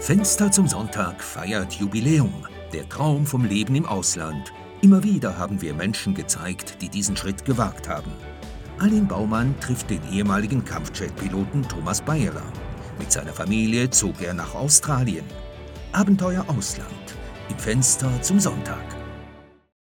Fenster zum Sonntag feiert Jubiläum. Der Traum vom Leben im Ausland. Immer wieder haben wir Menschen gezeigt, die diesen Schritt gewagt haben. Alin Baumann trifft den ehemaligen Kampfjet-Piloten Thomas Bayerler. Mit seiner Familie zog er nach Australien. Abenteuer Ausland. Im Fenster zum Sonntag.